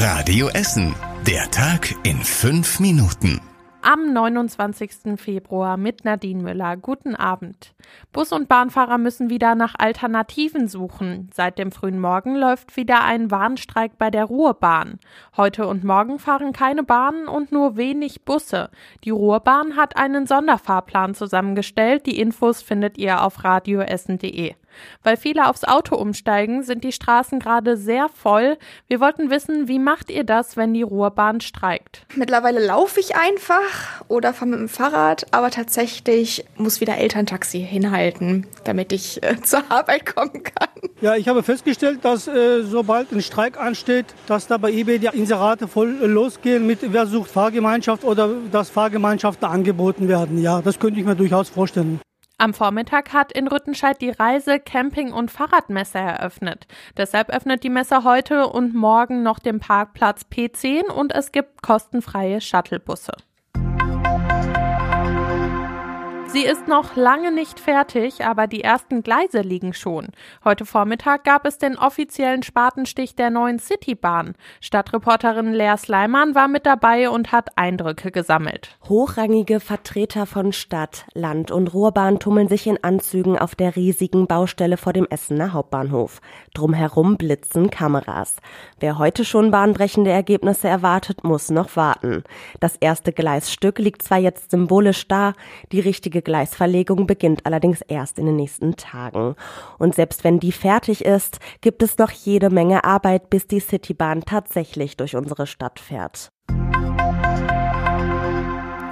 Radio Essen. Der Tag in fünf Minuten. Am 29. Februar mit Nadine Müller. Guten Abend. Bus- und Bahnfahrer müssen wieder nach Alternativen suchen. Seit dem frühen Morgen läuft wieder ein Warnstreik bei der Ruhrbahn. Heute und morgen fahren keine Bahnen und nur wenig Busse. Die Ruhrbahn hat einen Sonderfahrplan zusammengestellt. Die Infos findet ihr auf radioessen.de. Weil viele aufs Auto umsteigen, sind die Straßen gerade sehr voll. Wir wollten wissen, wie macht ihr das, wenn die Ruhrbahn streikt? Mittlerweile laufe ich einfach oder fahre mit dem Fahrrad, aber tatsächlich muss wieder Elterntaxi hinhalten, damit ich äh, zur Arbeit kommen kann. Ja, ich habe festgestellt, dass äh, sobald ein Streik ansteht, dass da bei eBay die Inserate voll äh, losgehen mit Wer sucht Fahrgemeinschaft oder dass Fahrgemeinschaften angeboten werden. Ja, das könnte ich mir durchaus vorstellen. Am Vormittag hat in Rüttenscheid die Reise-, Camping- und Fahrradmesse eröffnet. Deshalb öffnet die Messe heute und morgen noch den Parkplatz P10 und es gibt kostenfreie Shuttlebusse. Sie ist noch lange nicht fertig, aber die ersten Gleise liegen schon. Heute Vormittag gab es den offiziellen Spatenstich der neuen Citybahn. Stadtreporterin Lea Sleiman war mit dabei und hat Eindrücke gesammelt. Hochrangige Vertreter von Stadt, Land und Ruhrbahn tummeln sich in Anzügen auf der riesigen Baustelle vor dem Essener Hauptbahnhof. Drumherum blitzen Kameras. Wer heute schon bahnbrechende Ergebnisse erwartet, muss noch warten. Das erste Gleisstück liegt zwar jetzt symbolisch da, die richtige Gleisverlegung beginnt allerdings erst in den nächsten Tagen. Und selbst wenn die fertig ist, gibt es noch jede Menge Arbeit, bis die Citybahn tatsächlich durch unsere Stadt fährt.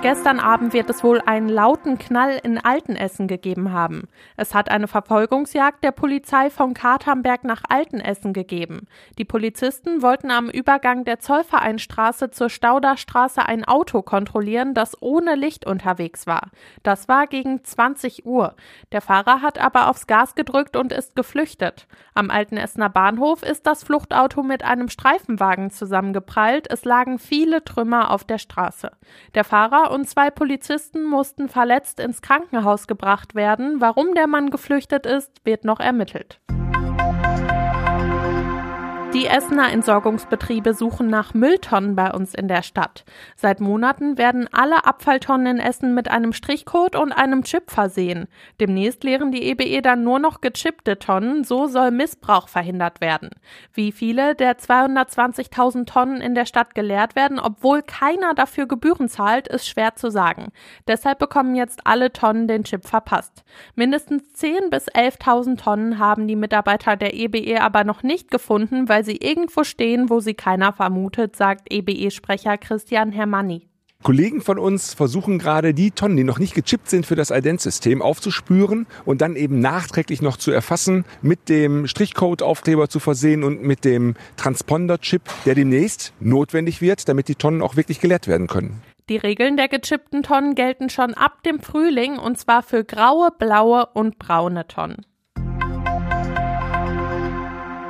Gestern Abend wird es wohl einen lauten Knall in Altenessen gegeben haben. Es hat eine Verfolgungsjagd der Polizei von Katernberg nach Altenessen gegeben. Die Polizisten wollten am Übergang der Zollvereinstraße zur Stauderstraße ein Auto kontrollieren, das ohne Licht unterwegs war. Das war gegen 20 Uhr. Der Fahrer hat aber aufs Gas gedrückt und ist geflüchtet. Am Altenessener Bahnhof ist das Fluchtauto mit einem Streifenwagen zusammengeprallt. Es lagen viele Trümmer auf der Straße. Der Fahrer und zwei Polizisten mussten verletzt ins Krankenhaus gebracht werden. Warum der Mann geflüchtet ist, wird noch ermittelt. Die Essener Entsorgungsbetriebe suchen nach Mülltonnen bei uns in der Stadt. Seit Monaten werden alle Abfalltonnen in Essen mit einem Strichcode und einem Chip versehen. Demnächst leeren die EBE dann nur noch gechippte Tonnen, so soll Missbrauch verhindert werden. Wie viele der 220.000 Tonnen in der Stadt geleert werden, obwohl keiner dafür Gebühren zahlt, ist schwer zu sagen. Deshalb bekommen jetzt alle Tonnen den Chip verpasst. Mindestens 10.000 bis 11.000 Tonnen haben die Mitarbeiter der EBE aber noch nicht gefunden, weil sie irgendwo stehen, wo sie keiner vermutet, sagt EBE-Sprecher Christian Hermanni. Kollegen von uns versuchen gerade die Tonnen, die noch nicht gechippt sind für das Ident-System, aufzuspüren und dann eben nachträglich noch zu erfassen, mit dem Strichcode-Aufkleber zu versehen und mit dem Transponder-Chip, der demnächst notwendig wird, damit die Tonnen auch wirklich geleert werden können. Die Regeln der gechippten Tonnen gelten schon ab dem Frühling und zwar für graue, blaue und braune Tonnen.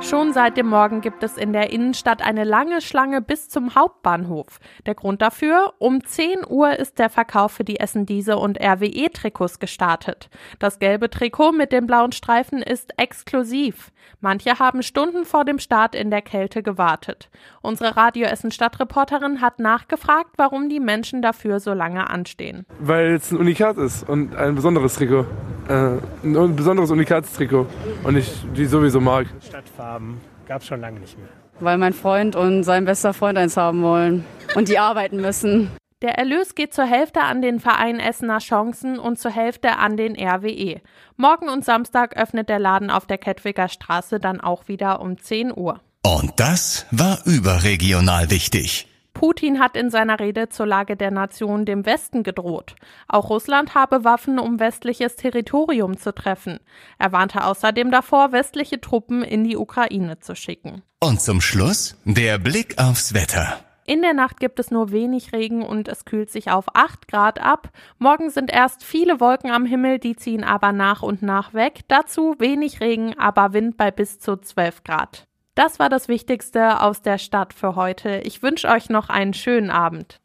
Schon seit dem Morgen gibt es in der Innenstadt eine lange Schlange bis zum Hauptbahnhof. Der Grund dafür? Um 10 Uhr ist der Verkauf für die Essen Diese und RWE Trikots gestartet. Das gelbe Trikot mit den blauen Streifen ist exklusiv. Manche haben Stunden vor dem Start in der Kälte gewartet. Unsere Radio Essen Stadtreporterin hat nachgefragt, warum die Menschen dafür so lange anstehen. Weil es ein Unikat ist und ein besonderes Trikot. Äh, ein besonderes Unikatstrikot und ich die sowieso mag. Stadtfarben gab es schon lange nicht mehr. Weil mein Freund und sein bester Freund eins haben wollen und die arbeiten müssen. Der Erlös geht zur Hälfte an den Verein Essener Chancen und zur Hälfte an den RWE. Morgen und Samstag öffnet der Laden auf der Kettwiger Straße dann auch wieder um 10 Uhr. Und das war überregional wichtig. Putin hat in seiner Rede zur Lage der Nation dem Westen gedroht. Auch Russland habe Waffen, um westliches Territorium zu treffen. Er warnte außerdem davor, westliche Truppen in die Ukraine zu schicken. Und zum Schluss der Blick aufs Wetter. In der Nacht gibt es nur wenig Regen und es kühlt sich auf 8 Grad ab. Morgen sind erst viele Wolken am Himmel, die ziehen aber nach und nach weg. Dazu wenig Regen, aber Wind bei bis zu 12 Grad. Das war das Wichtigste aus der Stadt für heute. Ich wünsche euch noch einen schönen Abend.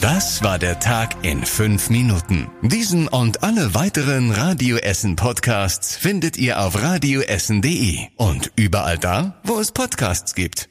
Das war der Tag in fünf Minuten. Diesen und alle weiteren Radio Essen Podcasts findet ihr auf radioessen.de und überall da, wo es Podcasts gibt.